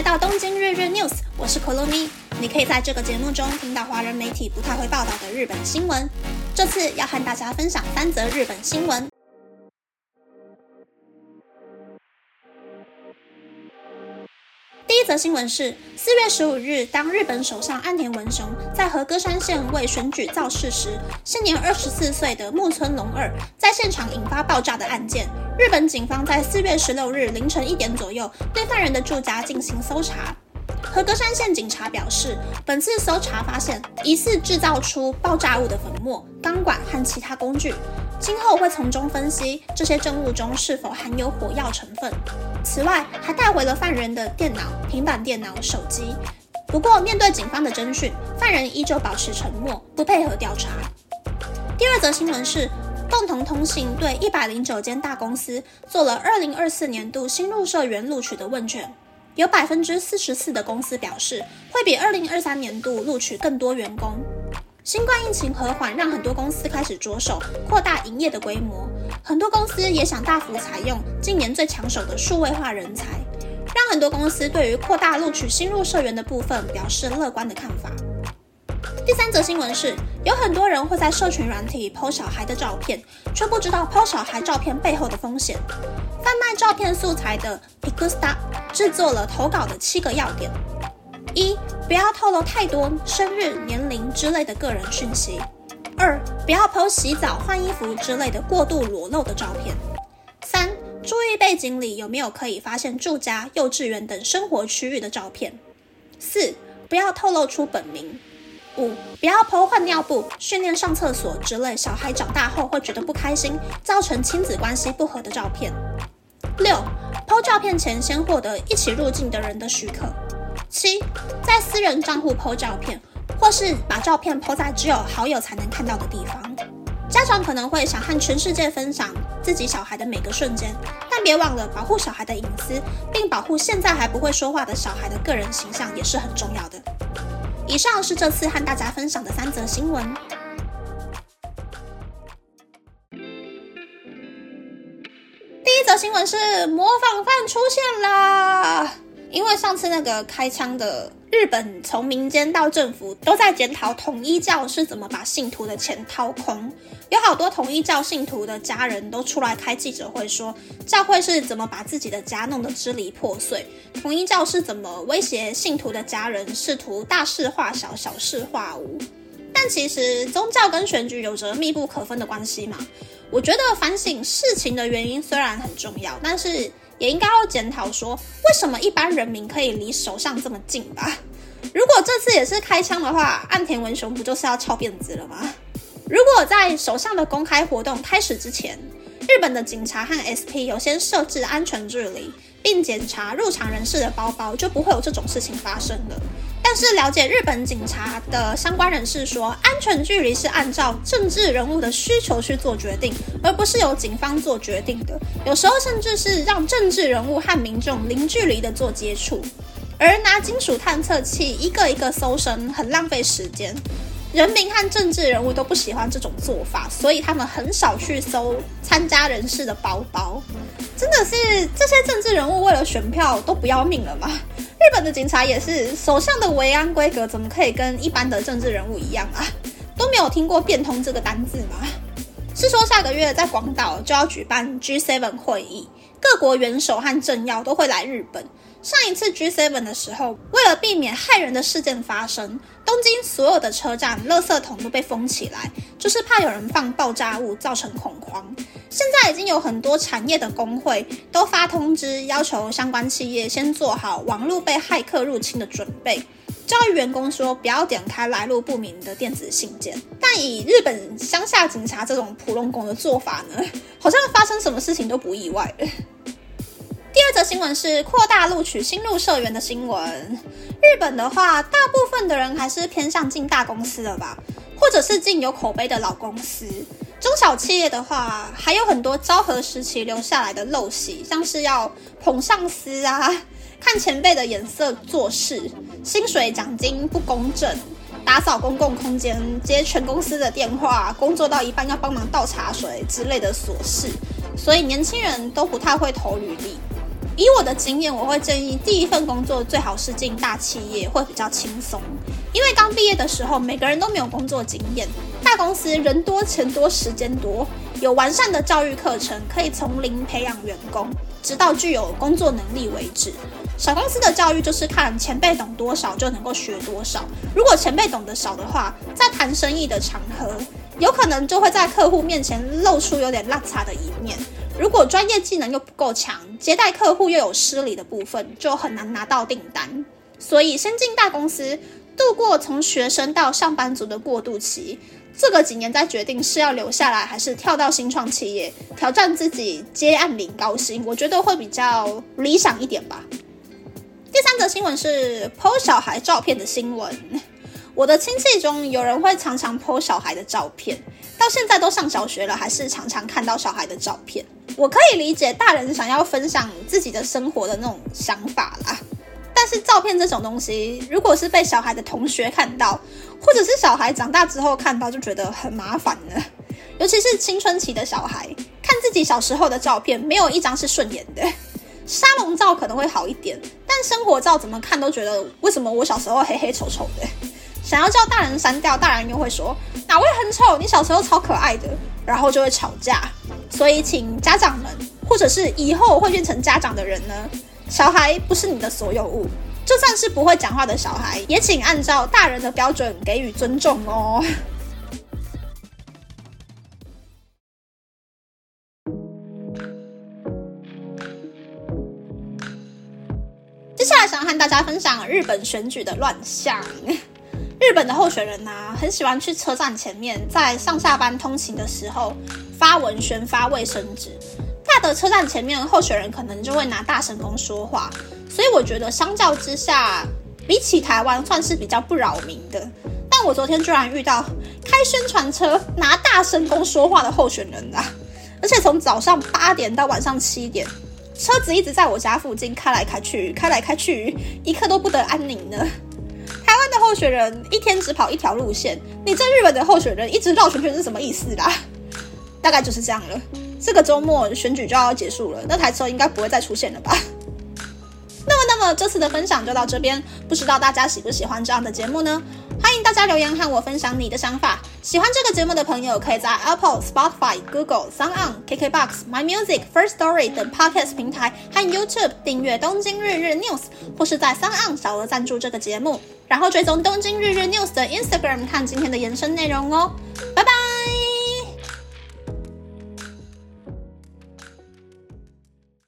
来到东京日日 news，我是 Kolumi。你可以在这个节目中听到华人媒体不太会报道的日本新闻。这次要和大家分享三则日本新闻。则新闻是四月十五日，当日本首相岸田文雄在和歌山县为选举造势时，现年二十四岁的木村隆二在现场引发爆炸的案件。日本警方在四月十六日凌晨一点左右对犯人的住家进行搜查。和歌山县警察表示，本次搜查发现疑似制造出爆炸物的粉末、钢管和其他工具，今后会从中分析这些证物中是否含有火药成分。此外，还带回了犯人的电脑、平板电脑、手机。不过，面对警方的侦讯，犯人依旧保持沉默，不配合调查。第二则新闻是，共同通信对一百零九间大公司做了二零二四年度新入社员录取的问卷。有百分之四十四的公司表示会比二零二三年度录取更多员工。新冠疫情和缓，让很多公司开始着手扩大营业的规模，很多公司也想大幅采用今年最抢手的数位化人才，让很多公司对于扩大录取新入社员的部分表示乐观的看法。第三则新闻是，有很多人会在社群软体剖小孩的照片，却不知道剖小孩照片背后的风险。贩卖照片素材的 p i c u s t a 制作了投稿的七个要点：一、不要透露太多生日、年龄之类的个人讯息；二、不要 PO 洗澡、换衣服之类的过度裸露的照片；三、注意背景里有没有可以发现住家、幼稚园等生活区域的照片；四、不要透露出本名；五、不要 PO 换尿布、训练上厕所之类小孩长大后会觉得不开心、造成亲子关系不和的照片。六，PO 照片前先获得一起入境的人的许可。七，在私人账户 PO 照片，或是把照片 PO 在只有好友才能看到的地方。家长可能会想和全世界分享自己小孩的每个瞬间，但别忘了保护小孩的隐私，并保护现在还不会说话的小孩的个人形象也是很重要的。以上是这次和大家分享的三则新闻。第一则新闻是模仿犯出现了，因为上次那个开枪的日本，从民间到政府都在检讨统一教是怎么把信徒的钱掏空，有好多统一教信徒的家人都出来开记者会说，教会是怎么把自己的家弄得支离破碎，统一教是怎么威胁信徒的家人，试图大事化小，小事化无。但其实宗教跟选举有着密不可分的关系嘛。我觉得反省事情的原因虽然很重要，但是也应该要检讨说，为什么一般人民可以离首相这么近吧？如果这次也是开枪的话，岸田文雄不就是要翘辫子了吗？如果在首相的公开活动开始之前，日本的警察和 SP 有先设置安全距离，并检查入场人士的包包，就不会有这种事情发生了。但是了解日本警察的相关人士说，安全距离是按照政治人物的需求去做决定，而不是由警方做决定的。有时候甚至是让政治人物和民众零距离的做接触，而拿金属探测器一个一个搜身，很浪费时间。人民和政治人物都不喜欢这种做法，所以他们很少去搜参加人士的包包。真的是这些政治人物为了选票都不要命了吗？日本的警察也是，首相的维安规格怎么可以跟一般的政治人物一样啊？都没有听过变通这个单字吗？是说下个月在广岛就要举办 G7 会议，各国元首和政要都会来日本。上一次 G7 的时候，为了避免害人的事件发生，东京所有的车站垃圾桶都被封起来，就是怕有人放爆炸物造成恐慌。现在已经有很多产业的工会都发通知，要求相关企业先做好网络被骇客入侵的准备，教育员工说不要点开来路不明的电子信件。但以日本乡下警察这种普通工的做法呢，好像发生什么事情都不意外。第二则新闻是扩大录取新入社员的新闻。日本的话，大部分的人还是偏向进大公司的吧，或者是进有口碑的老公司。中小企业的话，还有很多昭和时期留下来的陋习，像是要捧上司啊，看前辈的眼色做事，薪水奖金不公正，打扫公共空间，接全公司的电话，工作到一半要帮忙倒茶水之类的琐事，所以年轻人都不太会投履历。以我的经验，我会建议第一份工作最好是进大企业，会比较轻松。因为刚毕业的时候，每个人都没有工作经验，大公司人多钱多时间多，有完善的教育课程，可以从零培养员工，直到具有工作能力为止。小公司的教育就是看前辈懂多少就能够学多少。如果前辈懂得少的话，在谈生意的场合，有可能就会在客户面前露出有点邋遢的一面。如果专业技能又不够强，接待客户又有失礼的部分，就很难拿到订单。所以，先进大公司，度过从学生到上班族的过渡期，这个几年再决定是要留下来，还是跳到新创企业挑战自己接案领高薪，我觉得会比较理想一点吧。第三则新闻是剖小孩照片的新闻。我的亲戚中有人会常常剖小孩的照片，到现在都上小学了，还是常常看到小孩的照片。我可以理解大人想要分享自己的生活的那种想法啦，是照片这种东西，如果是被小孩的同学看到，或者是小孩长大之后看到，就觉得很麻烦了。尤其是青春期的小孩，看自己小时候的照片，没有一张是顺眼的。沙龙照可能会好一点，但生活照怎么看都觉得为什么我小时候黑黑丑丑的，想要叫大人删掉，大人又会说哪位很丑，你小时候超可爱的，然后就会吵架。所以请家长们，或者是以后会变成家长的人呢，小孩不是你的所有物，就算是不会讲话的小孩，也请按照大人的标准给予尊重哦。接下来想和大家分享日本选举的乱象。日本的候选人呐，很喜欢去车站前面，在上下班通勤的时候发文宣发卫生纸。的车站前面，候选人可能就会拿大声公说话。所以我觉得，相较之下，比起台湾算是比较不扰民的。但我昨天居然遇到开宣传车拿大声公说话的候选人啊！而且从早上八点到晚上七点。车子一直在我家附近开来开去，开来开去，一刻都不得安宁呢。台湾的候选人一天只跑一条路线，你这日本的候选人一直绕圈圈是什么意思啦？大概就是这样了。这个周末选举就要结束了，那台车应该不会再出现了吧？那么，那么这次的分享就到这边，不知道大家喜不喜欢这样的节目呢？欢迎大家留言和我分享你的想法。喜欢这个节目的朋友，可以在 Apple、Spotify、Google、Sound On、KKBox、My Music、First Story 等 Podcast 平台和 YouTube 订阅《东京日日 News》，或是在 Sound On 小额赞助这个节目，然后追踪《东京日日 News》的 Instagram 看今天的延伸内容哦。拜拜。